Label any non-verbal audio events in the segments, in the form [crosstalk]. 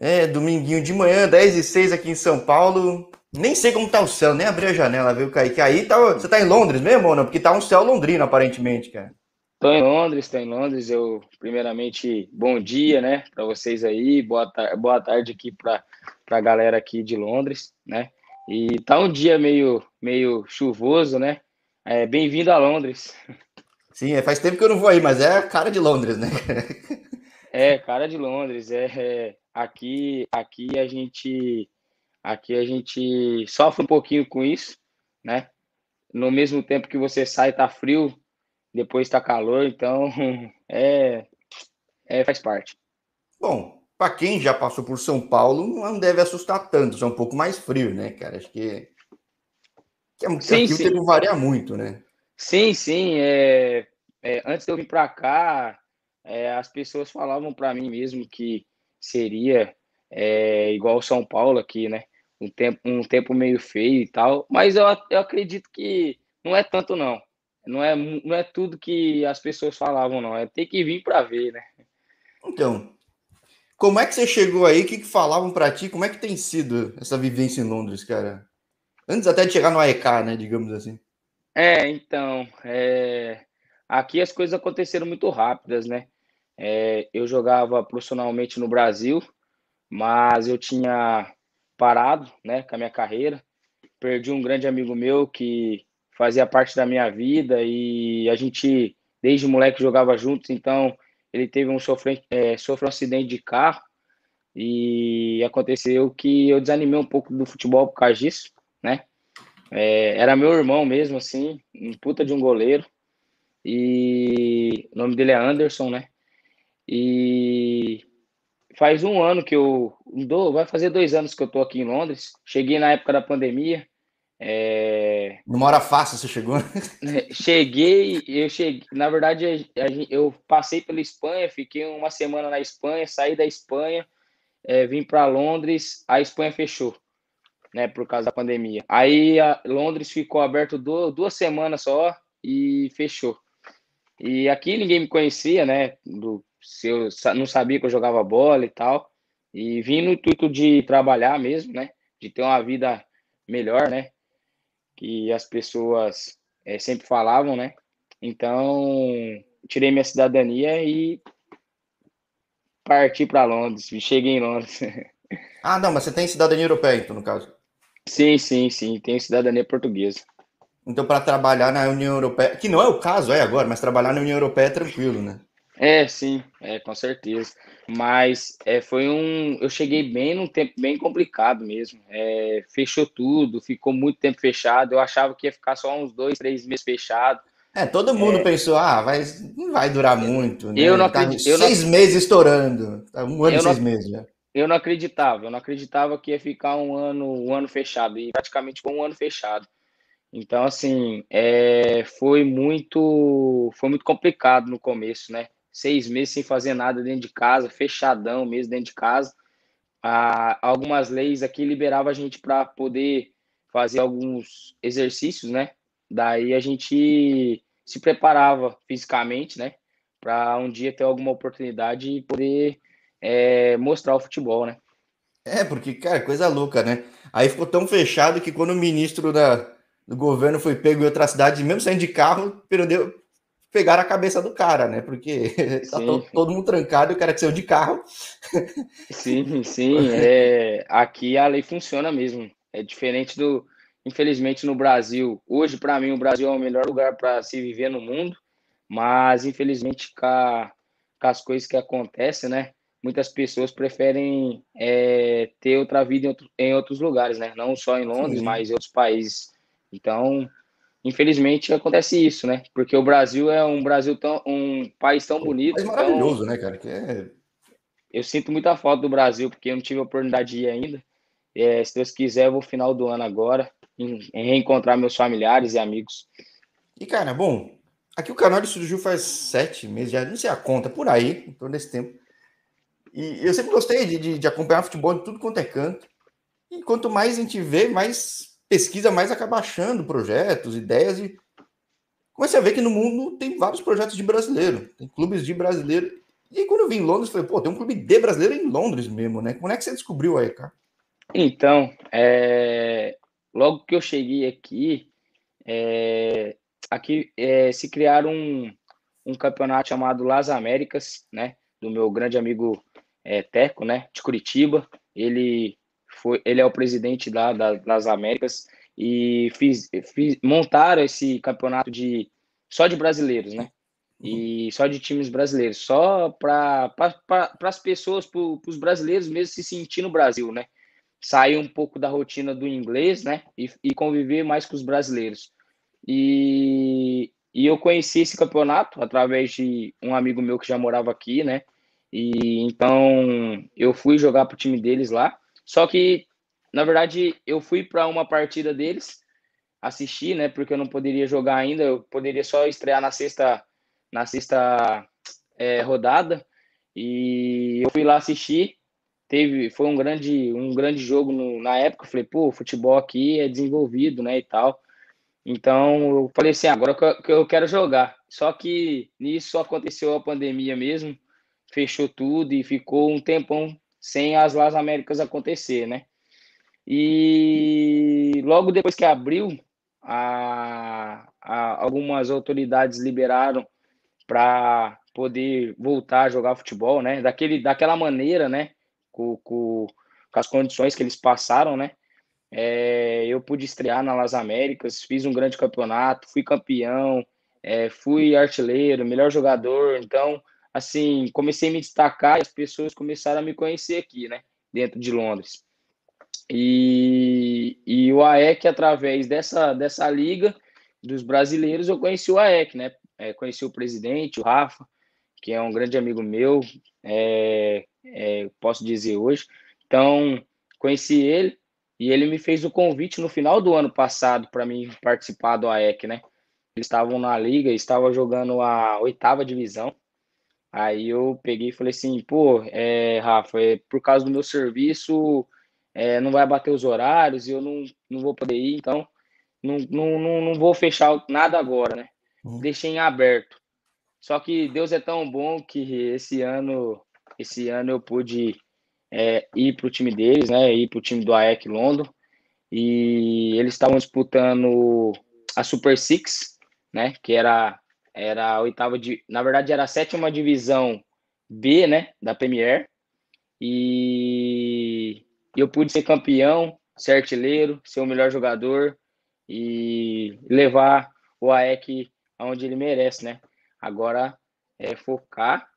É, dominguinho de manhã, 10 e 6 aqui em São Paulo. Nem sei como tá o céu, nem abri a janela, viu, Kaique? Aí tá, você tá em Londres mesmo ou não? Porque tá um céu londrino, aparentemente, cara. Tô em Londres, tô em Londres. Eu, primeiramente, bom dia, né, para vocês aí. Boa, tar boa tarde aqui para a galera aqui de Londres, né? E tá um dia meio, meio chuvoso, né? É, Bem-vindo a Londres. Sim, é, faz tempo que eu não vou aí, mas é a cara de Londres, né? [laughs] é, cara de Londres. É, é, aqui, aqui a gente, aqui a gente sofre um pouquinho com isso, né? No mesmo tempo que você sai, tá frio, depois está calor, então [laughs] é, é faz parte. Bom, para quem já passou por São Paulo, não deve assustar tanto, é um pouco mais frio, né, cara? Acho que, que, é, sim, aqui sim. o tempo varia muito, né? Sim, sim. É, é, antes de eu vir para cá, é, as pessoas falavam para mim mesmo que seria é, igual São Paulo aqui, né? Um tempo, um tempo meio feio e tal, mas eu, eu acredito que não é tanto não. Não é, não é tudo que as pessoas falavam, não. É ter que vir para ver, né? Então, como é que você chegou aí? O que, que falavam para ti? Como é que tem sido essa vivência em Londres, cara? Antes até de chegar no AEK, né? Digamos assim. É, então, é... aqui as coisas aconteceram muito rápidas, né? É, eu jogava profissionalmente no Brasil, mas eu tinha parado, né, com a minha carreira. Perdi um grande amigo meu que fazia parte da minha vida e a gente, desde moleque, jogava juntos, então ele teve um sofreu, é, um acidente de carro e aconteceu que eu desanimei um pouco do futebol por causa disso, né? É, era meu irmão mesmo, assim, um puta de um goleiro. E o nome dele é Anderson, né? E faz um ano que eu. Vai fazer dois anos que eu tô aqui em Londres. Cheguei na época da pandemia. É... Numa hora fácil você chegou? Cheguei, eu cheguei. Na verdade, eu passei pela Espanha, fiquei uma semana na Espanha, saí da Espanha, é, vim para Londres, a Espanha fechou, né, por causa da pandemia. Aí a Londres ficou aberto do, duas semanas só e fechou. E aqui ninguém me conhecia, né? Do, se eu não sabia que eu jogava bola e tal. E vim no intuito de trabalhar mesmo, né? De ter uma vida melhor, né? que as pessoas é, sempre falavam, né? Então, tirei minha cidadania e parti para Londres. Cheguei em Londres. [laughs] Ah, não, mas você tem cidadania europeia, então, no caso? Sim, sim, sim. Tenho cidadania portuguesa. Então, para trabalhar na União Europeia, que não é o caso, é agora, mas trabalhar na União Europeia é tranquilo, né? É, sim, é, com certeza. Mas é, foi um. Eu cheguei bem num tempo bem complicado mesmo. É, fechou tudo, ficou muito tempo fechado. Eu achava que ia ficar só uns dois, três meses fechado. É, todo mundo é, pensou, ah, vai, não vai durar muito. Né? Eu não tá acredito. Tá seis não... meses estourando. Tá um ano e seis meses já. Eu não acreditava, eu não acreditava que ia ficar um ano, um ano fechado, e praticamente ficou um ano fechado. Então, assim, é, foi muito foi muito complicado no começo, né? Seis meses sem fazer nada dentro de casa, fechadão mesmo dentro de casa. Ah, algumas leis aqui liberavam a gente para poder fazer alguns exercícios, né? Daí a gente se preparava fisicamente, né? Para um dia ter alguma oportunidade e poder é, mostrar o futebol, né? É, porque, cara, coisa louca, né? Aí ficou tão fechado que quando o ministro da, do governo foi pego em outra cidade, mesmo saindo de carro, perdeu, pegaram a cabeça do cara, né? Porque [laughs] tá todo, todo, mundo trancado e o cara que saiu de carro. Sim, sim. É, aqui a lei funciona mesmo. É diferente do. Infelizmente, no Brasil. Hoje, para mim, o Brasil é o melhor lugar para se viver no mundo. Mas, infelizmente, com, as coisas que acontecem, né? Muitas pessoas preferem é, ter outra vida em, outro, em, outros lugares, né? Não só em Londres, sim. mas em outros países. Então, infelizmente acontece isso, né? Porque o Brasil é um Brasil tão um país tão bonito, é maravilhoso, né, cara? Que é... Eu sinto muita falta do Brasil porque eu não tive a oportunidade de ir ainda. É, se Deus quiser, eu vou final do ano agora em, em reencontrar meus familiares e amigos. E cara, bom, aqui o canal surgiu faz sete meses, já não sei a conta, por aí, em torno desse tempo. E eu sempre gostei de, de, de acompanhar futebol de tudo quanto é canto. E quanto mais a gente vê, mais pesquisa mais acaba achando projetos, ideias e começa a ver que no mundo tem vários projetos de brasileiro, tem clubes de brasileiro E aí, quando eu vim em Londres, falei, pô, tem um clube de brasileiro em Londres mesmo, né? Como é que você descobriu aí, cara? Então, é... logo que eu cheguei aqui, é... aqui é... se criaram um, um campeonato chamado Las Américas, né? Do meu grande amigo é, Teco, né? De Curitiba. Ele foi, ele é o presidente da, da, das Américas e fiz, fiz, montaram esse campeonato de só de brasileiros, né? E só de times brasileiros, só para pra, as pessoas, para os brasileiros mesmo se sentir no Brasil, né? Sair um pouco da rotina do inglês, né? E, e conviver mais com os brasileiros. E, e eu conheci esse campeonato através de um amigo meu que já morava aqui, né? E então eu fui jogar pro time deles lá. Só que, na verdade, eu fui para uma partida deles assistir, né? Porque eu não poderia jogar ainda, eu poderia só estrear na sexta, na sexta é, rodada. E eu fui lá assistir. Teve, foi um grande, um grande jogo no, na época. Eu falei, pô, o futebol aqui é desenvolvido, né? E tal. Então eu falei assim, ah, agora que eu quero jogar. Só que nisso aconteceu a pandemia mesmo, fechou tudo e ficou um tempão sem as Las Américas acontecer, né? E logo depois que abriu, a, a, algumas autoridades liberaram para poder voltar a jogar futebol, né? Daquele, daquela maneira, né? Com, com, com as condições que eles passaram, né? É, eu pude estrear na Las Américas, fiz um grande campeonato, fui campeão, é, fui artilheiro, melhor jogador. Então, assim, comecei a me destacar e as pessoas começaram a me conhecer aqui, né? Dentro de Londres. E, e o AEC, através dessa, dessa liga dos brasileiros, eu conheci o AEC, né? É, conheci o presidente, o Rafa, que é um grande amigo meu, é, é, posso dizer hoje. Então, conheci ele e ele me fez o convite no final do ano passado para mim participar do AEC, né? Eles estavam na liga, estavam jogando a oitava divisão. Aí eu peguei e falei assim, pô, é, Rafa, é, por causa do meu serviço, é, não vai bater os horários e eu não, não vou poder ir, então não, não, não, não vou fechar nada agora, né? Uhum. Deixei em aberto. Só que Deus é tão bom que esse ano, esse ano eu pude é, ir para o time deles, né? Ir para o time do AEC London. E eles estavam disputando a Super Six, né? Que era, era a oitava de. Na verdade, era a sétima divisão B, né? Da Premier. E eu pude ser campeão, ser artilheiro, ser o melhor jogador e levar o AEC aonde ele merece, né? Agora é focar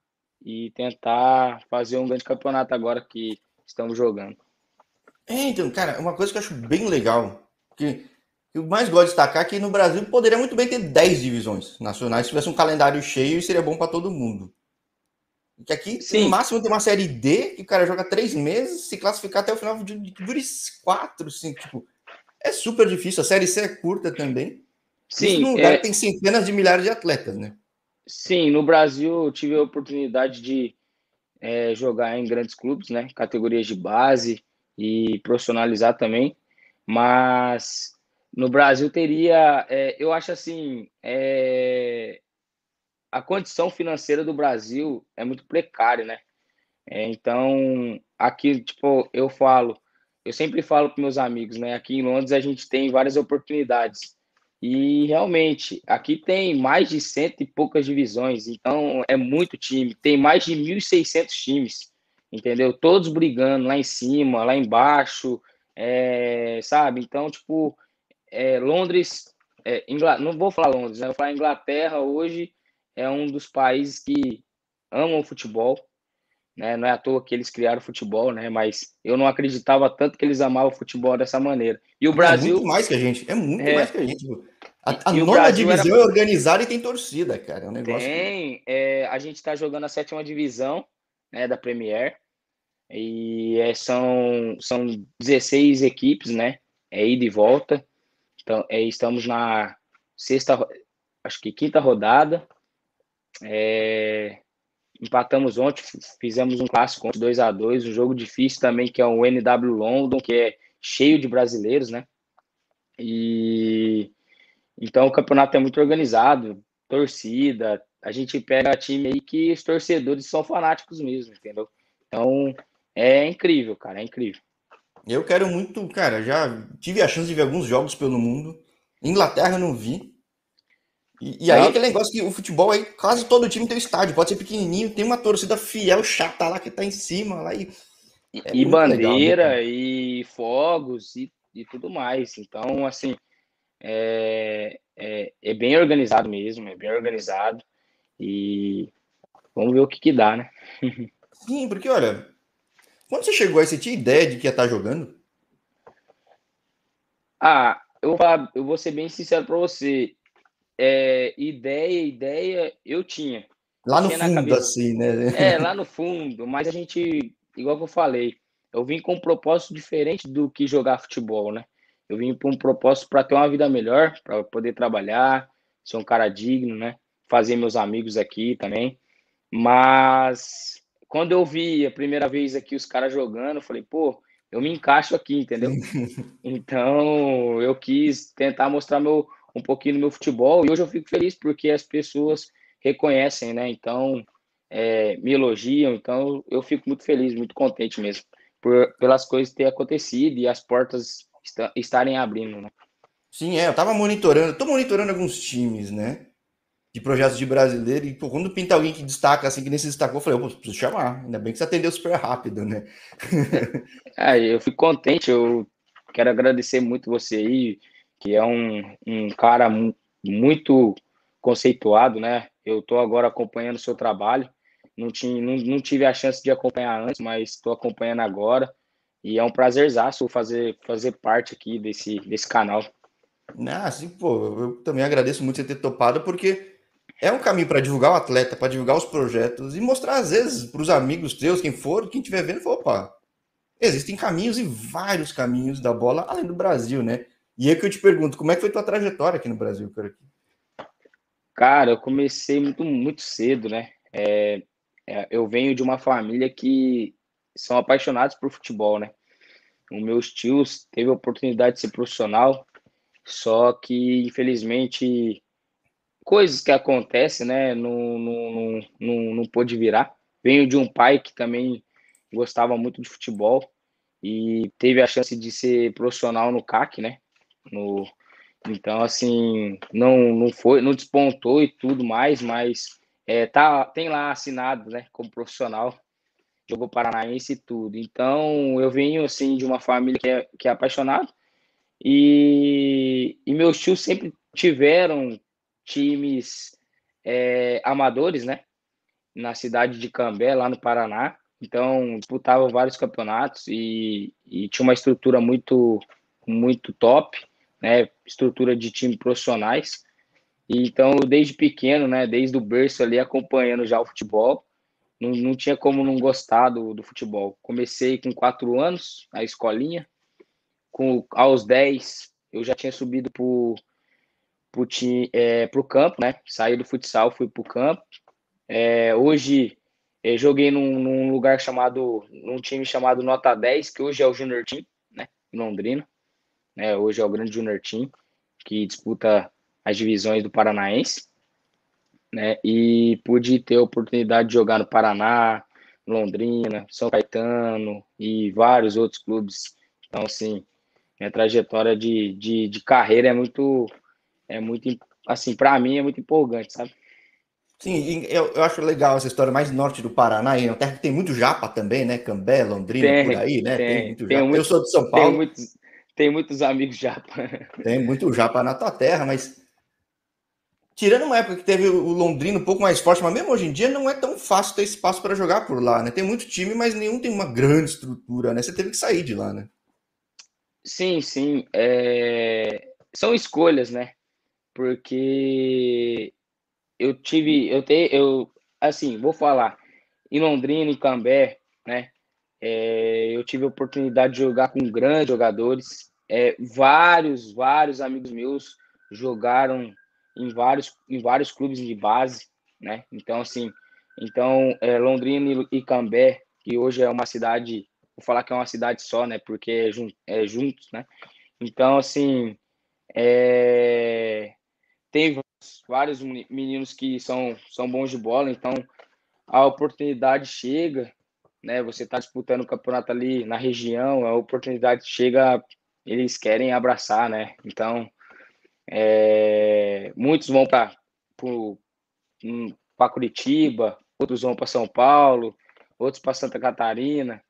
e tentar fazer um grande campeonato agora que estamos jogando. É, então, cara, uma coisa que eu acho bem legal, que eu mais gosto de destacar é que no Brasil poderia muito bem ter 10 divisões nacionais se tivesse um calendário cheio e seria bom para todo mundo. Que aqui, Sim. no máximo, tem uma série D que o cara joga três meses, se classificar até o final de dure quatro, cinco. Tipo, é super difícil. A série C é curta também. Sim. Isso num lugar é... que tem centenas de milhares de atletas, né? Sim, no Brasil eu tive a oportunidade de é, jogar em grandes clubes, né? Categorias de base e profissionalizar também. Mas no Brasil teria, é, eu acho assim, é, a condição financeira do Brasil é muito precária, né? É, então, aqui, tipo, eu falo, eu sempre falo para meus amigos, né? Aqui em Londres a gente tem várias oportunidades. E realmente, aqui tem mais de cento e poucas divisões, então é muito time. Tem mais de 1.600 times, entendeu? Todos brigando lá em cima, lá embaixo, é, sabe? Então, tipo, é, Londres, é, Ingl... não vou falar Londres, né? vou falar Inglaterra hoje é um dos países que amam o futebol, né? Não é à toa que eles criaram o futebol, né? Mas eu não acreditava tanto que eles amavam o futebol dessa maneira. E o Brasil. É muito mais que a gente, é muito é... mais que a gente. A, a nona divisão era... é organizada e tem torcida, cara. É um negócio. Tem. É, a gente está jogando a sétima divisão né, da Premier. E é, são, são 16 equipes, né? É ida e volta. Então, é, estamos na sexta, acho que quinta rodada. É, empatamos ontem, fizemos um clássico 2 a 2 um jogo difícil também, que é o NW London, que é cheio de brasileiros, né? E então o campeonato é muito organizado, torcida, a gente pega time aí que os torcedores são fanáticos mesmo, entendeu? Então, é incrível, cara, é incrível. Eu quero muito, cara, já tive a chance de ver alguns jogos pelo mundo. Inglaterra eu não vi. E, e aí aquele negócio que o futebol aí, quase todo time tem um estádio, pode ser pequenininho, tem uma torcida fiel, chata lá que tá em cima lá e. É e bandeira, legal, né, e fogos e, e tudo mais. Então, assim, é, é, é, bem organizado mesmo, é bem organizado. E vamos ver o que, que dá, né? [laughs] Sim, porque olha, quando você chegou aí, você tinha ideia de que ia estar jogando? Ah, eu vou, falar, eu vou ser bem sincero para você. É, ideia, ideia, eu tinha. Lá no tinha fundo, assim, né? É, lá no fundo, mas a gente, igual que eu falei, eu vim com um propósito diferente do que jogar futebol, né? Eu vim com um propósito para ter uma vida melhor, para poder trabalhar, ser um cara digno, né? Fazer meus amigos aqui também. Mas quando eu vi a primeira vez aqui os caras jogando, eu falei, pô, eu me encaixo aqui, entendeu? [laughs] então eu quis tentar mostrar meu, um pouquinho do meu futebol e hoje eu fico feliz porque as pessoas reconhecem, né? Então é, me elogiam, então eu fico muito feliz, muito contente mesmo por, pelas coisas ter acontecido e as portas est estarem abrindo, né? Sim, é, eu tava monitorando, tô monitorando alguns times, né? De projetos de brasileiro, e pô, quando pinta alguém que destaca assim, que nem se destacou, eu falei, pô, preciso chamar, ainda bem que você atendeu super rápido, né? [laughs] é, eu fico contente, eu quero agradecer muito você aí, que é um, um cara muito conceituado, né? Eu estou agora acompanhando o seu trabalho, não, tinha, não, não tive a chance de acompanhar antes, mas estou acompanhando agora, e é um prazerzaço fazer, fazer parte aqui desse, desse canal. Ah, sim, pô, eu também agradeço muito você ter topado, porque é um caminho para divulgar o atleta, para divulgar os projetos e mostrar, às vezes, para os amigos teus, quem for, quem estiver vendo, fala, opa, existem caminhos e vários caminhos da bola além do Brasil, né? E é que eu te pergunto, como é que foi tua trajetória aqui no Brasil, cara? Cara, eu comecei muito, muito cedo, né? É, é, eu venho de uma família que são apaixonados por futebol, né? Os meus tios teve a oportunidade de ser profissional, só que infelizmente coisas que acontecem, né? Não, não, não, não pôde virar. Venho de um pai que também gostava muito de futebol e teve a chance de ser profissional no CAC, né? No, então, assim, não, não foi, não despontou e tudo mais, mas é, tá, tem lá assinado, né, como profissional, jogou paranaense e tudo. Então, eu venho, assim, de uma família que é, que é apaixonado e, e meus tios sempre tiveram times é, amadores, né? Na cidade de Cambé, lá no Paraná. Então, disputavam vários campeonatos e, e tinha uma estrutura muito, muito top, né? Estrutura de time profissionais. E, então, desde pequeno, né? Desde o berço ali, acompanhando já o futebol, não, não tinha como não gostar do, do futebol. Comecei com quatro anos, na escolinha. Com, aos dez, eu já tinha subido para pro, é, pro campo, né? Saí do futsal, fui pro campo. É, hoje é, joguei num, num, lugar chamado, num time chamado Nota 10, que hoje é o Junior Team, né? Em Londrina. Né? Hoje é o grande Junior Team, que disputa as divisões do Paranaense. Né? E pude ter a oportunidade de jogar no Paraná, Londrina, São Caetano e vários outros clubes. Então, assim, minha trajetória de, de, de carreira é muito é muito, assim, para mim é muito empolgante, sabe? Sim, eu, eu acho legal essa história mais norte do Paraná, aí, uma terra que tem muito japa também, né? Cambé, Londrina, tem, por aí, né? Tem, tem muito tem japa. Muito, eu sou de São Paulo. Tem muitos, tem muitos amigos japa. [laughs] Tem muito japa na tua terra, mas tirando uma época que teve o Londrina um pouco mais forte, mas mesmo hoje em dia não é tão fácil ter espaço para jogar por lá, né? Tem muito time, mas nenhum tem uma grande estrutura, né? Você teve que sair de lá, né? Sim, sim. É... São escolhas, né? Porque eu tive, eu te, eu assim, vou falar, em Londrina, em Cambé, né? É, eu tive a oportunidade de jogar com grandes jogadores. É, vários, vários amigos meus jogaram em vários, em vários clubes de base, né? Então, assim, então é, Londrina e Cambé, que hoje é uma cidade, vou falar que é uma cidade só, né? Porque é, jun, é juntos, né? Então, assim, é, tem vários meninos que são, são bons de bola, então a oportunidade chega, né? Você está disputando o campeonato ali na região, a oportunidade chega, eles querem abraçar, né? Então, é, muitos vão para para Curitiba, outros vão para São Paulo, outros para Santa Catarina.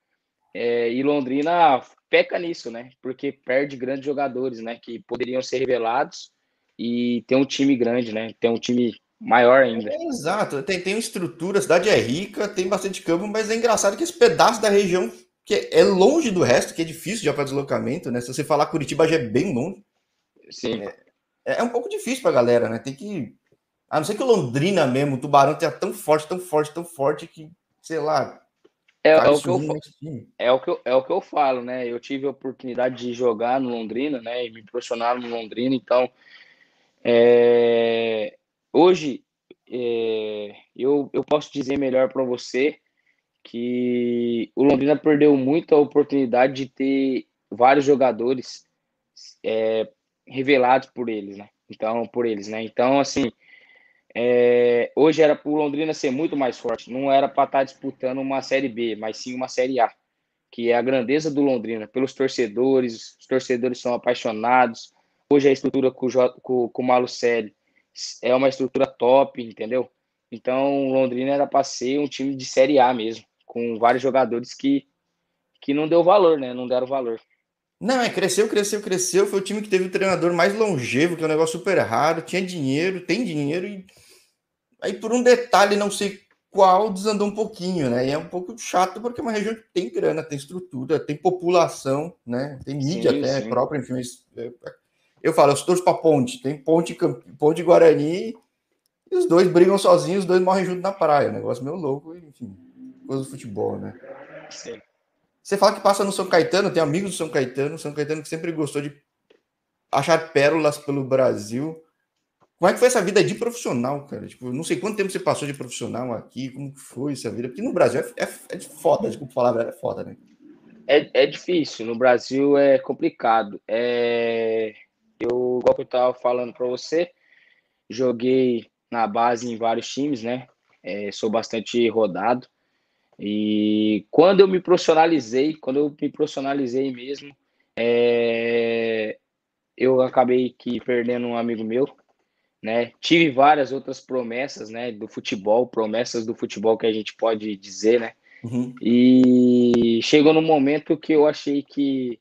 É, e Londrina peca nisso, né? Porque perde grandes jogadores, né? Que poderiam ser revelados e ter um time grande, né? Ter um time maior ainda. É, exato, tem, tem estrutura, a cidade é rica, tem bastante campo, mas é engraçado que esse pedaço da região que é longe do resto, que é difícil já para deslocamento, né? Se você falar Curitiba já é bem longe. Sim. É, é um pouco difícil para a galera, né? Tem que a não ser que Londrina mesmo, o Tubarão tenha tão forte, tão forte, tão forte que, sei lá. É, é o, que eu, é, o que eu, é o que eu falo, né? Eu tive a oportunidade de jogar no Londrina, né? E me impressionaram no Londrina, então. É, hoje, é, eu, eu posso dizer melhor para você que o Londrina perdeu muito a oportunidade de ter vários jogadores é, revelados por eles, né? Então, por eles, né? Então, assim, é, hoje era para o Londrina ser muito mais forte, não era para estar tá disputando uma Série B, mas sim uma Série A, que é a grandeza do Londrina, pelos torcedores, os torcedores são apaixonados. Hoje a estrutura com, com, com o Malucelli é uma estrutura top, entendeu? Então, Londrina era para ser um time de Série A mesmo, com vários jogadores que, que não deu valor, né? Não deram valor. Não, é, cresceu, cresceu, cresceu. Foi o time que teve o treinador mais longevo, que é um negócio super raro. Tinha dinheiro, tem dinheiro e Aí, por um detalhe, não sei qual, desandou um pouquinho, né? E é um pouco chato porque é uma região que tem grana, tem estrutura, tem população, né? Tem mídia sim, até sim. própria, enfim. É, eu falo, eu torço para ponte, tem ponte, ponte Guarani e os dois brigam sozinhos, os dois morrem junto na praia. Negócio meio louco, enfim, coisa do futebol, né? Sim. Você fala que passa no São Caetano, tem amigos do São Caetano, São Caetano que sempre gostou de achar pérolas pelo Brasil. Como é que foi essa vida de profissional, cara? Tipo, não sei quanto tempo você passou de profissional aqui, como foi essa vida? Porque no Brasil é, é, é de foda, desculpa falar, é foda, né? É, é difícil, no Brasil é complicado. É... Eu, igual que eu tava falando para você, joguei na base em vários times, né? É, sou bastante rodado. E quando eu me profissionalizei, quando eu me profissionalizei mesmo, é... eu acabei que perdendo um amigo meu, né? Tive várias outras promessas, né, do futebol, promessas do futebol que a gente pode dizer, né? Uhum. E chegou no momento que eu achei que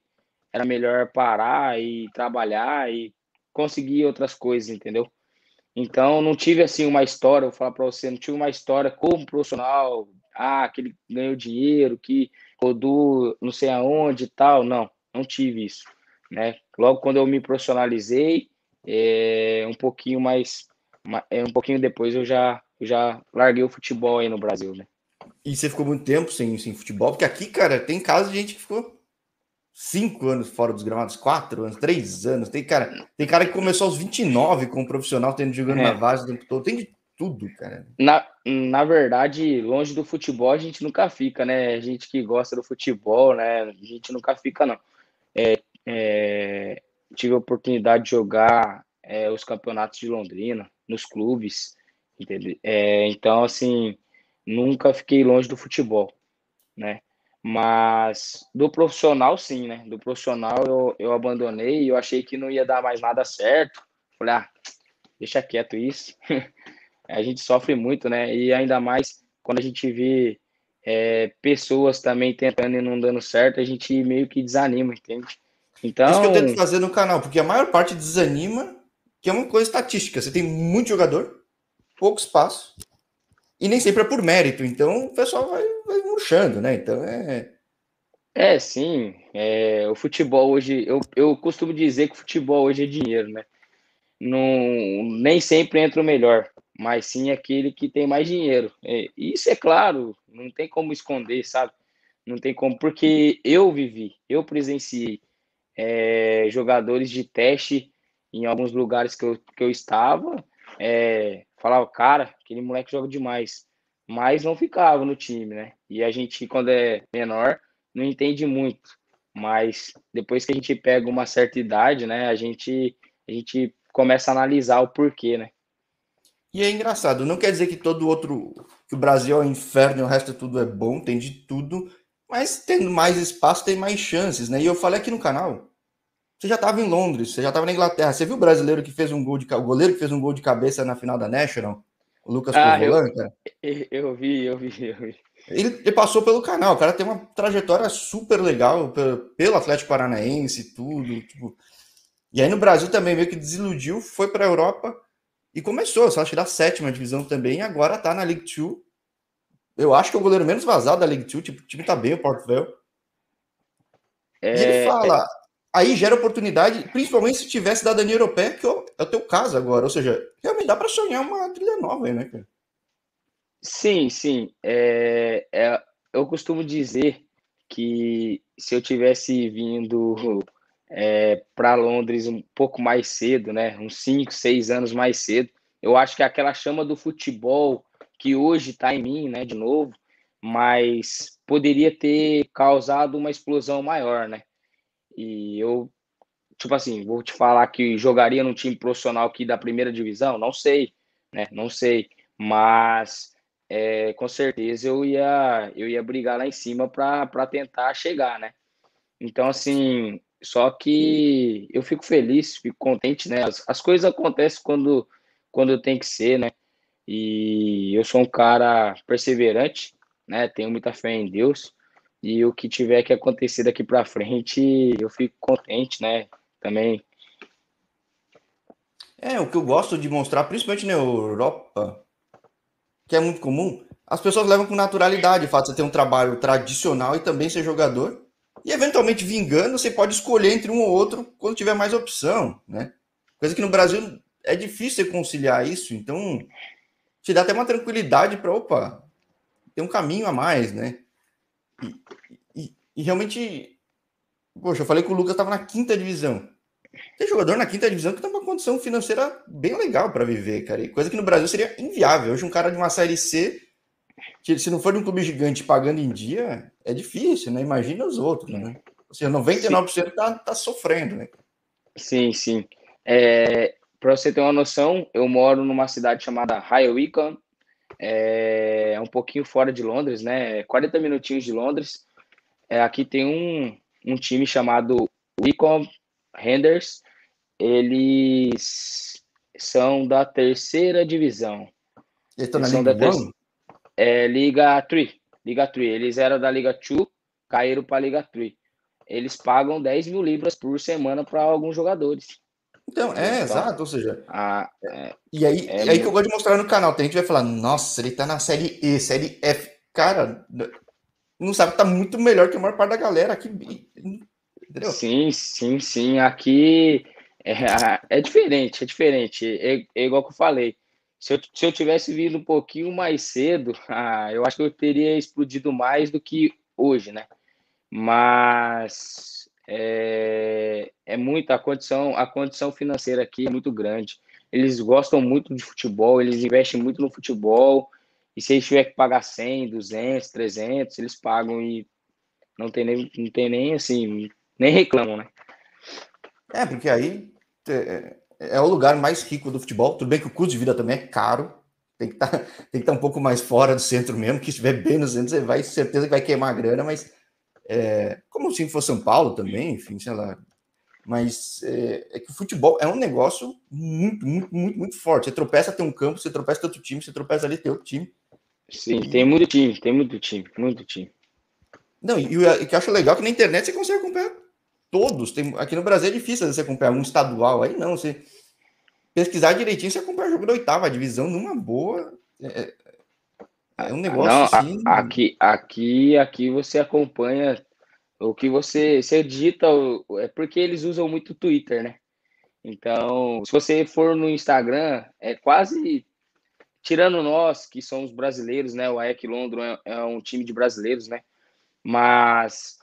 era melhor parar e trabalhar e conseguir outras coisas, entendeu? Então não tive assim uma história, vou falar para você, não tive uma história como profissional, ah, que ele ganhou dinheiro, que rodou não sei aonde e tal, não, não tive isso, né? Logo quando eu me profissionalizei, é, um pouquinho mais, é, um pouquinho depois eu já, já larguei o futebol aí no Brasil, né? E você ficou muito tempo sem, sem futebol? Porque aqui, cara, tem casos de gente que ficou cinco anos fora dos gramados, quatro anos, três anos. Tem cara, tem cara que começou aos 29 como profissional, tendo jogando é. na base o tempo todo. Tem de tudo, cara. Na, na verdade, longe do futebol a gente nunca fica, né? A gente que gosta do futebol, né? A gente nunca fica, não. É, é, tive a oportunidade de jogar é, os campeonatos de Londrina, nos clubes, entendeu? É, então, assim, nunca fiquei longe do futebol, né? Mas do profissional, sim, né? Do profissional eu, eu abandonei e eu achei que não ia dar mais nada certo. Falei, ah, deixa quieto isso. [laughs] a gente sofre muito, né? E ainda mais quando a gente vê é, pessoas também tentando e não dando certo, a gente meio que desanima, entende? Então... Isso que eu tento fazer no canal, porque a maior parte desanima, que é uma coisa estatística. Você tem muito jogador, pouco espaço, e nem sempre é por mérito. Então o pessoal vai, vai murchando, né? Então é. É, sim. É, o futebol hoje, eu, eu costumo dizer que o futebol hoje é dinheiro, né? Não, nem sempre entra o melhor, mas sim aquele que tem mais dinheiro. É, isso é claro, não tem como esconder, sabe? Não tem como, porque eu vivi, eu presenciei é, jogadores de teste em alguns lugares que eu, que eu estava, é, falava, cara, aquele moleque joga demais, mas não ficava no time, né? E a gente, quando é menor, não entende muito, mas depois que a gente pega uma certa idade, né, a gente, a gente começa a analisar o porquê, né? E é engraçado, não quer dizer que todo outro, que o Brasil é um inferno e o resto tudo é bom, tem de tudo, mas tendo mais espaço tem mais chances, né? E eu falei aqui no canal, você já estava em Londres, você já estava na Inglaterra, você viu o brasileiro que fez um gol de o goleiro que fez um gol de cabeça na final da National? O Lucas ah, Povolan, eu, cara? Eu vi, eu vi, eu vi. Ele, ele, passou pelo canal, o cara tem uma trajetória super legal pelo, pelo Atlético Paranaense e tudo. Tipo. E aí no Brasil também meio que desiludiu, foi para a Europa e começou, só acho que da sétima divisão também, e agora tá na League 2. Eu acho que é o goleiro menos vazado da League 2, tipo, o time tá bem, o Port Vale. É... E ele é, fala, é... aí gera oportunidade, principalmente se tiver cidadania europeia, que é o teu caso agora. Ou seja, realmente dá para sonhar uma trilha nova aí, né, cara? Sim, sim. É, é, eu costumo dizer que se eu tivesse vindo é, para Londres um pouco mais cedo, né? Uns 5, 6 anos mais cedo. Eu acho que é aquela chama do futebol que hoje está em mim, né? De novo, mas poderia ter causado uma explosão maior, né? E eu, tipo assim, vou te falar que jogaria num time profissional aqui da primeira divisão? Não sei, né? Não sei, mas é, com certeza eu ia, eu ia brigar lá em cima para tentar chegar, né? Então, assim, só que eu fico feliz, fico contente, né? As, as coisas acontecem quando, quando tem que ser, né? E eu sou um cara perseverante, né? Tenho muita fé em Deus. E o que tiver que acontecer daqui para frente, eu fico contente, né? Também. É, o que eu gosto de mostrar, principalmente na Europa, que é muito comum, as pessoas levam com naturalidade o fato de você ter um trabalho tradicional e também ser jogador. E eventualmente vingando, você pode escolher entre um ou outro quando tiver mais opção, né? Coisa que no Brasil é difícil conciliar isso, então te dá até uma tranquilidade para, opa, tem um caminho a mais, né? E, e, e, realmente, poxa, eu falei que o Lucas estava na quinta divisão. Tem jogador na quinta divisão que tem uma condição financeira bem legal para viver, cara. E coisa que no Brasil seria inviável. Hoje um cara de uma série C se não for de um clube gigante pagando em dia, é difícil, né? Imagina os outros, né? Ou seja, 99% tá, tá sofrendo, né? Sim, sim. É, Para você ter uma noção, eu moro numa cidade chamada Wycombe, é um pouquinho fora de Londres, né? 40 minutinhos de Londres. É, aqui tem um, um time chamado Wycombe Renders. Eles são da terceira divisão. Eles estão na Liga é, Liga 3. Liga 3. Eles eram da Liga 2, caíram para a Liga 3. Eles pagam 10 mil libras por semana para alguns jogadores. Então, é, então, exato, ou seja. A, é, e aí, é aí que eu gosto de mostrar no canal. Tem gente que vai falar, nossa, ele tá na série E, série F. Cara, não sabe, tá muito melhor que a maior parte da galera aqui. Entendeu? Sim, sim, sim. Aqui é, é diferente, é diferente. É, é igual que eu falei. Se eu, se eu tivesse vindo um pouquinho mais cedo, [laughs] ah, eu acho que eu teria explodido mais do que hoje, né? Mas é, é muita a condição, a condição financeira aqui é muito grande. Eles gostam muito de futebol, eles investem muito no futebol. E se eles tiver que pagar 100, 200, 300, eles pagam e não tem nem, não tem nem assim, nem reclamam, né? É, porque aí é, é o lugar mais rico do futebol. Tudo bem que o custo de vida também é caro. Tem que tá, [laughs] estar tá um pouco mais fora do centro mesmo, que estiver bem no centro, você vai certeza que vai queimar a grana, mas é, como se for São Paulo também, enfim, sei lá. Mas é, é, que o futebol é um negócio muito, muito, muito, muito forte. Você tropeça, tem um campo, você tropeça, tem outro time, você tropeça ali, tem outro time. Sim, e... tem muito time, tem muito time, muito time. Não, e o que eu acho legal é que na internet você consegue acompanhar todos. Tem, aqui no Brasil é difícil você acompanhar um estadual, aí não, você pesquisar direitinho, você acompanha o jogo da oitava divisão numa boa. É, é um negócio não, assim. Aqui, aqui, aqui você acompanha o que você, você digita, é porque eles usam muito o Twitter, né? Então, se você for no Instagram, é quase tirando nós que somos brasileiros, né? O AEC Londres é, é um time de brasileiros, né? Mas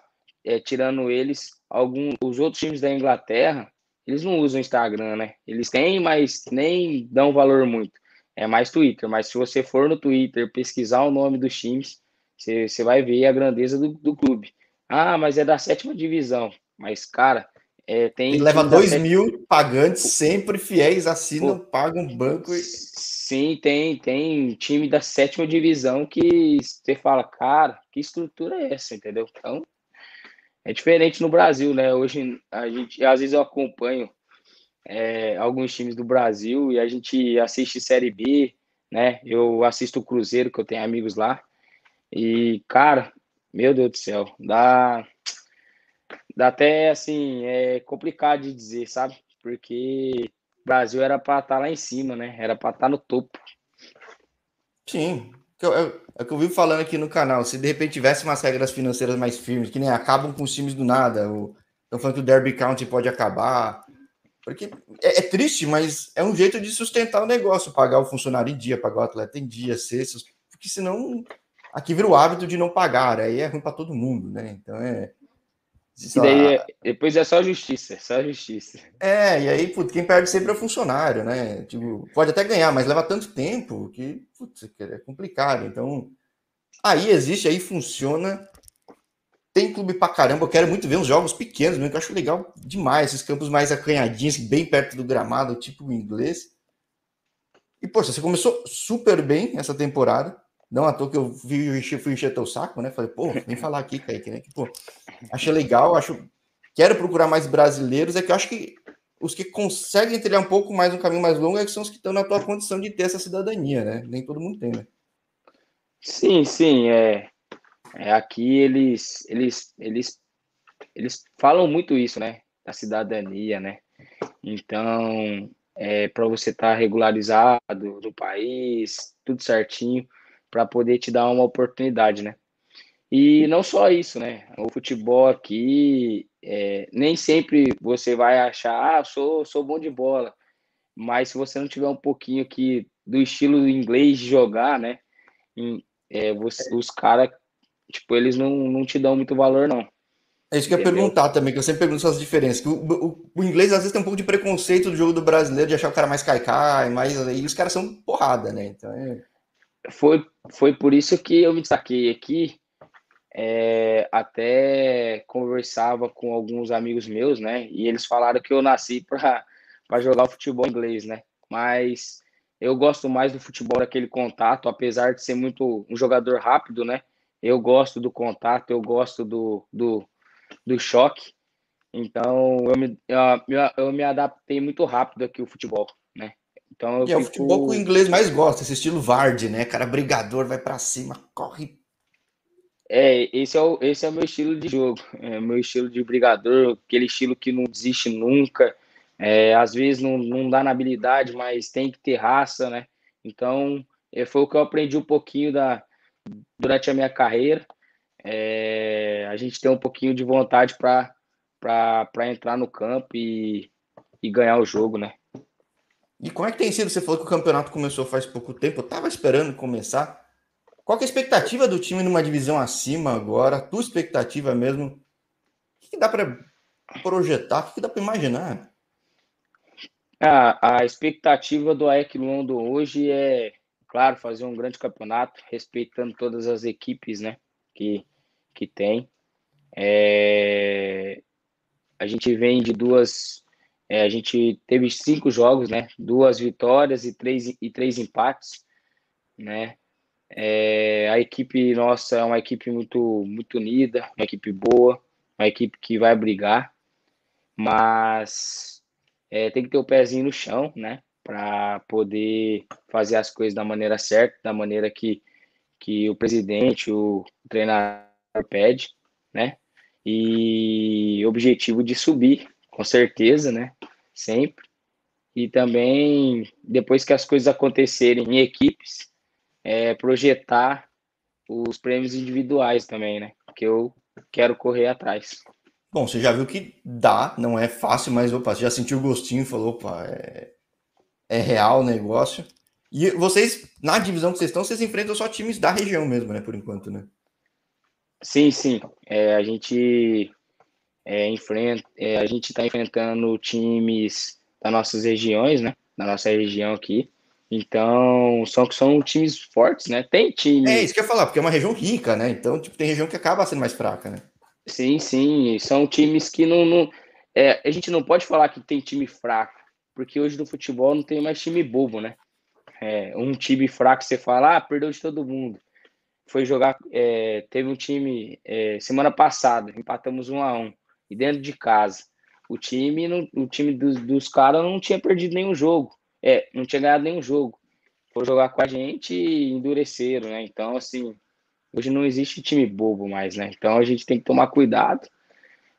é, tirando eles, alguns os outros times da Inglaterra, eles não usam Instagram, né? Eles têm, mas nem dão valor muito. É mais Twitter. Mas se você for no Twitter pesquisar o nome dos times, você, você vai ver a grandeza do, do clube. Ah, mas é da sétima divisão. Mas, cara, É, tem Ele leva 2 mil pagantes, sempre fiéis, assinam, Pô, pagam banco. E... Sim, tem, tem time da sétima divisão que você fala, cara, que estrutura é essa, entendeu? Então, é diferente no Brasil, né? Hoje, a gente, às vezes eu acompanho é, alguns times do Brasil e a gente assiste Série B, né? Eu assisto o Cruzeiro, que eu tenho amigos lá. E, cara, meu Deus do céu, dá, dá até assim, é complicado de dizer, sabe? Porque o Brasil era para estar tá lá em cima, né? Era para estar tá no topo. Sim, é, o que eu vivo falando aqui no canal. Se de repente tivesse umas regras financeiras mais firmes, que nem acabam com os times do nada, estão falando que o Derby County pode acabar. Porque é, é, triste, mas é um jeito de sustentar o negócio, pagar o funcionário em dia, pagar o atleta em dia, cestos, porque senão aqui vira o hábito de não pagar, aí é ruim para todo mundo, né? Então é. E daí, é, depois é só justiça, só justiça. É, e aí, putz, quem perde sempre é o funcionário, né? Tipo, pode até ganhar, mas leva tanto tempo que putz, é complicado. Então, aí existe, aí funciona. Tem clube pra caramba, eu quero muito ver uns jogos pequenos, mesmo, que eu acho legal demais, esses campos mais acanhadinhos, bem perto do gramado, tipo inglês. E, poxa, você começou super bem essa temporada. Não à toa que eu vi, fui encher teu saco, né? Falei, pô, vem falar aqui, Kaique, né? Que, pô, achei legal, acho. Quero procurar mais brasileiros, é que eu acho que os que conseguem trilhar um pouco mais um caminho mais longo é que são os que estão na tua condição de ter essa cidadania, né? Nem todo mundo tem, né? Sim, sim, é. É aqui eles, eles, eles, eles falam muito isso, né? Da cidadania, né? Então, é, para você estar tá regularizado no país, tudo certinho, para poder te dar uma oportunidade, né? E não só isso, né? O futebol aqui, é, nem sempre você vai achar, ah, sou, sou bom de bola. Mas se você não tiver um pouquinho aqui do estilo inglês de jogar, né? Em, é, você, os caras, tipo, eles não, não te dão muito valor, não. É isso que eu ia perguntar também, que eu sempre pergunto essas diferenças. O, o, o, inglês às vezes tem um pouco de preconceito do jogo do brasileiro, de achar o cara mais caicai, mais. E os caras são porrada, né? Então é foi, foi por isso que eu me destaquei aqui. É, até conversava com alguns amigos meus, né? E eles falaram que eu nasci para jogar o futebol inglês, né? Mas eu gosto mais do futebol daquele contato, apesar de ser muito um jogador rápido, né? Eu gosto do contato, eu gosto do, do, do choque. Então eu me, eu, eu me adaptei muito rápido aqui o futebol, né? Então, e é o futebol que o inglês mais gosta, esse estilo Vard, né? Cara brigador, vai para cima, corre. É, esse é o, esse é o meu estilo de jogo, é o meu estilo de brigador, aquele estilo que não desiste nunca, é, às vezes não, não dá na habilidade, mas tem que ter raça, né? Então, é, foi o que eu aprendi um pouquinho da, durante a minha carreira. É, a gente tem um pouquinho de vontade para entrar no campo e, e ganhar o jogo, né? E como é que tem sido? Você falou que o campeonato começou faz pouco tempo, eu estava esperando começar. Qual é a expectativa do time numa divisão acima agora? A tua expectativa mesmo? O que, dá para projetar? O que, dá para imaginar? A, a expectativa do AEC London hoje é, claro, fazer um grande campeonato, respeitando todas as equipes né, que, que tem. É, a gente vem de duas é, a gente teve cinco jogos, né? Duas vitórias e três, e três empates, né? É, a equipe nossa é uma equipe muito, muito unida, uma equipe boa, uma equipe que vai brigar, mas é, tem que ter o pezinho no chão, né? Para poder fazer as coisas da maneira certa, da maneira que, que o presidente, o treinador pede, né? E objetivo de subir com certeza, né? Sempre. E também, depois que as coisas acontecerem em equipes, é, projetar os prêmios individuais também, né? Que eu quero correr atrás. Bom, você já viu que dá, não é fácil, mas opa, você já sentiu o gostinho, falou, opa, é, é real o negócio. E vocês, na divisão que vocês estão, vocês enfrentam só times da região mesmo, né, por enquanto, né? Sim, sim. É, a gente é, enfrenta, é, a gente está enfrentando times das nossas regiões, né? Da nossa região aqui. Então, são que são times fortes, né? Tem time. É isso que eu ia falar, porque é uma região rica, né? Então, tipo, tem região que acaba sendo mais fraca, né? Sim, sim. São times que não, não é, a gente não pode falar que tem time fraco, porque hoje no futebol não tem mais time bobo, né? É, um time fraco você fala, ah, perdeu de todo mundo. Foi jogar, é, teve um time é, semana passada, empatamos um a um, e dentro de casa. O time, não, o time dos, dos caras não tinha perdido nenhum jogo, é, não tinha ganhado nenhum jogo. Foi jogar com a gente e endureceram, né? Então, assim, hoje não existe time bobo mais, né? Então a gente tem que tomar cuidado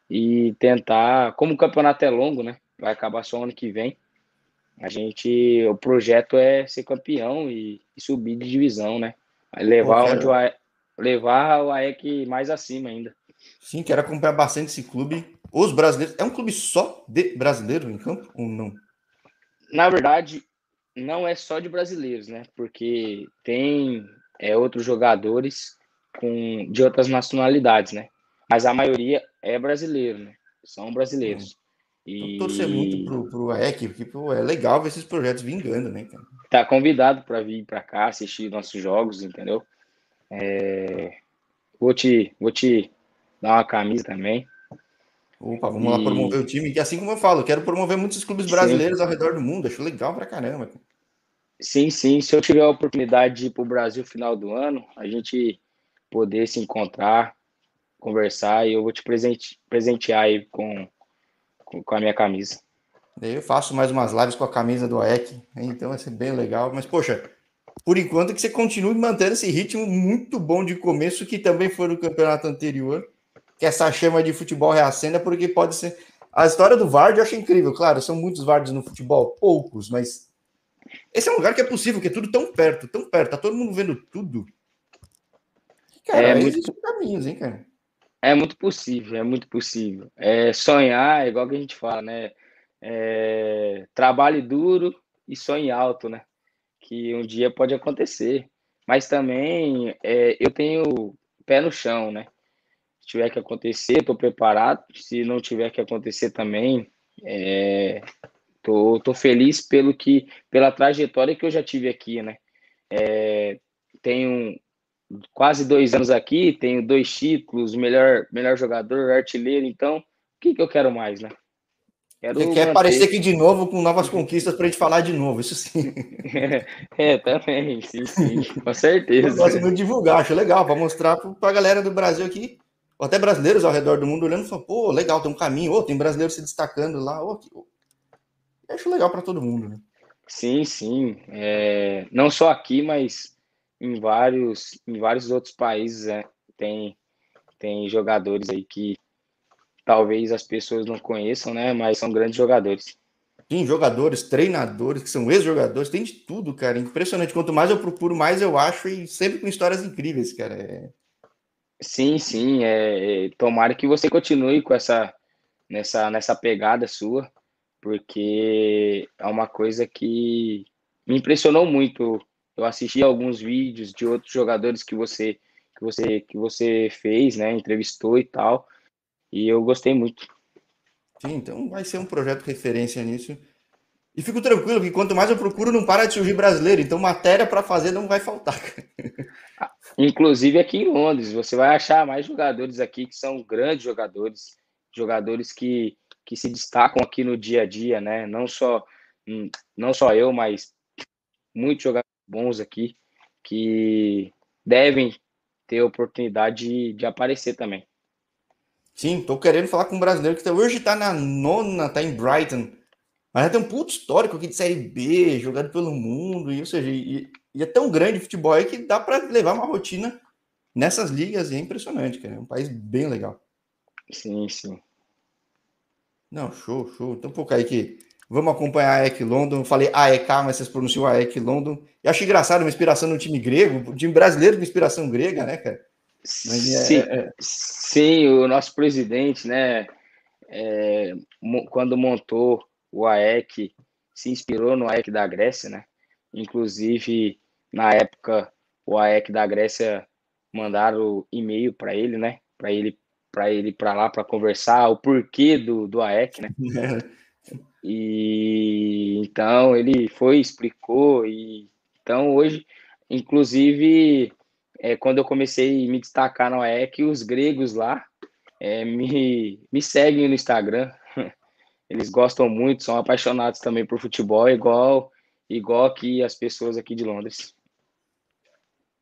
e tentar, como o campeonato é longo, né? Vai acabar só ano que vem. A gente, o projeto é ser campeão e, e subir de divisão, né? Levar Pô, onde o AEC, levar o AEC mais acima ainda. Sim, quero acompanhar bastante esse clube. Os brasileiros, é um clube só de brasileiro em campo ou não? Na verdade, não é só de brasileiros, né? Porque tem é, outros jogadores com de outras nacionalidades, né? Mas a maioria é brasileiro, né? São brasileiros. E... torcer muito pro, pro AEC, porque pô, é legal ver esses projetos vingando, né, cara? Tá convidado para vir para cá assistir nossos jogos, entendeu? É... Vou, te, vou te dar uma camisa também. Opa, vamos e... lá promover o time, que assim como eu falo, quero promover muitos clubes brasileiros sim. ao redor do mundo, acho legal pra caramba. Sim, sim, se eu tiver a oportunidade de ir pro Brasil final do ano, a gente poder se encontrar, conversar e eu vou te presente, presentear aí com, com, a minha camisa. Eu faço mais umas lives com a camisa do AEC, então vai ser bem legal. Mas, poxa, por enquanto que você continue mantendo esse ritmo muito bom de começo, que também foi no campeonato anterior, que essa chama de futebol reacenda, porque pode ser. A história do Vard eu acho incrível, claro, são muitos Vards no futebol, poucos, mas esse é um lugar que é possível, que é tudo tão perto, tão perto, tá todo mundo vendo tudo. Cara, é muito caminhos, hein, cara? É muito possível, é muito possível. É sonhar, é igual que a gente fala, né? É, trabalhe duro e sonhe alto, né? Que um dia pode acontecer. Mas também é, eu tenho pé no chão, né? Se tiver que acontecer, estou preparado. Se não tiver que acontecer também, é, tô, tô feliz pelo que, pela trajetória que eu já tive aqui, né? É, tenho quase dois anos aqui, tenho dois títulos, melhor, melhor jogador, artilheiro, então o que, que eu quero mais, né? Quero Você quer aparecer aqui de novo com novas conquistas para a gente falar de novo, isso sim. É, [laughs] é também, sim, sim, com certeza. Eu gosto muito de divulgar, acho legal, para mostrar para a galera do Brasil aqui, ou até brasileiros ao redor do mundo olhando e falando, pô, legal, tem um caminho, oh, tem brasileiro se destacando lá, oh, acho legal para todo mundo, né? Sim, sim. É, não só aqui, mas em vários, em vários outros países é, tem, tem jogadores aí que talvez as pessoas não conheçam, né? Mas são grandes jogadores. Sim, jogadores, treinadores, que são ex-jogadores, tem de tudo, cara. Impressionante. Quanto mais eu procuro, mais eu acho, e sempre com histórias incríveis, cara. É... Sim, sim. É, é, tomara que você continue com essa nessa, nessa pegada sua, porque é uma coisa que me impressionou muito eu assisti alguns vídeos de outros jogadores que você que você que você fez, né, entrevistou e tal, e eu gostei muito. Sim, então vai ser um projeto referência nisso. E fico tranquilo que quanto mais eu procuro, não para de surgir brasileiro. Então, matéria para fazer não vai faltar. Inclusive aqui em Londres, você vai achar mais jogadores aqui que são grandes jogadores, jogadores que, que se destacam aqui no dia a dia, né? Não só, não só eu, mas muitos jogadores bons aqui que devem ter oportunidade de, de aparecer também. Sim, tô querendo falar com um brasileiro que tá, hoje tá na nona, tá em Brighton, mas já tem um puto histórico aqui de Série B, jogado pelo mundo, e, ou seja, e, e é tão grande o futebol aí que dá para levar uma rotina nessas ligas, e é impressionante, cara, é um país bem legal. Sim, sim. Não, show, show. Então, pô, Kaique, Vamos acompanhar a EC London. Eu falei AEK, mas vocês pronunciam a EC London. Eu acho engraçado uma inspiração no time grego, um time brasileiro com inspiração grega, né, cara? Mas é, sim, é, é... sim, o nosso presidente, né, é, quando montou o AEC, se inspirou no AEC da Grécia, né? Inclusive, na época, o AEC da Grécia mandaram e-mail para ele, né? Para ele para ele para lá para conversar o porquê do, do AEC, né? [laughs] E então ele foi, explicou, e então hoje, inclusive, é, quando eu comecei a me destacar no EEC, os gregos lá é, me, me seguem no Instagram. [laughs] eles gostam muito, são apaixonados também por futebol, igual igual que as pessoas aqui de Londres.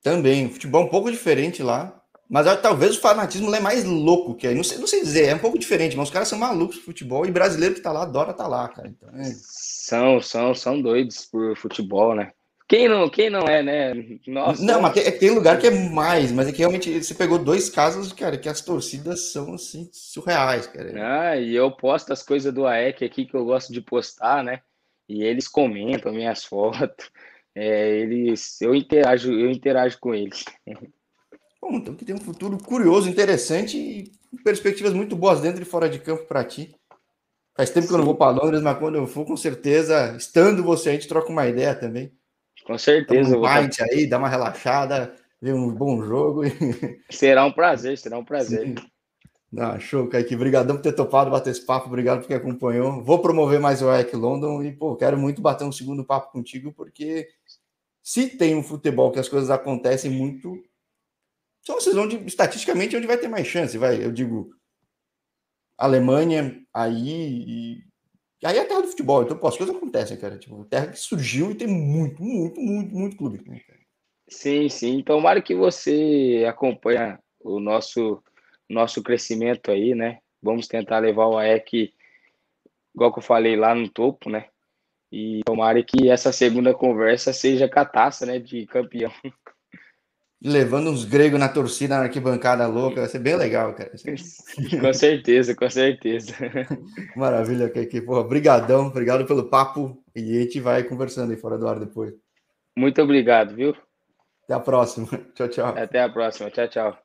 Também, futebol é um pouco diferente lá. Mas talvez o fanatismo é mais louco que aí. Não sei, não sei dizer, é um pouco diferente, mas os caras são malucos por futebol e brasileiro que tá lá adora tá lá, cara. Então, é... São, são, são doidos por futebol, né? Quem não, quem não é, né? Nossa. Não, mas tem, é tem, lugar que é mais, mas é que realmente você pegou dois casos, cara, que as torcidas são assim surreais, cara. Ah, e eu posto as coisas do AEC aqui que eu gosto de postar, né? E eles comentam minhas [laughs] fotos. É, eles, eu interajo, eu interajo com eles. Bom, então que tem um futuro curioso, interessante e perspectivas muito boas dentro e fora de campo para ti. Faz tempo que eu não vou para Londres, mas quando eu for, com certeza, estando você, a gente troca uma ideia também. Com certeza. Um pint tá... aí, dá uma relaxada, ver um bom jogo. [laughs] Será um prazer, será um prazer. Sim. Ah, show, Kaique. Obrigadão por ter topado bater esse papo. Obrigado por quem acompanhou. Vou promover mais o EC London e, pô, quero muito bater um segundo papo contigo, porque se tem um futebol que as coisas acontecem muito, são esses onde, estatisticamente, onde vai ter mais chance, vai. Eu digo, Alemanha, aí. E, aí é a terra do futebol. Então, pô, as coisas acontecem, cara. Tipo, terra que surgiu e tem muito, muito, muito, muito clube. Né, sim, sim. Tomara que você acompanhe o nosso, nosso crescimento aí, né? Vamos tentar levar o AEC, igual que eu falei, lá no topo, né? E tomara que essa segunda conversa seja cataça, né? De campeão. Levando uns gregos na torcida, na arquibancada louca, vai ser bem legal, cara. Com certeza, com certeza. Maravilha, Kiki. Porra, brigadão, obrigado pelo papo e a gente vai conversando aí fora do ar depois. Muito obrigado, viu? Até a próxima. Tchau, tchau. Até a próxima. Tchau, tchau.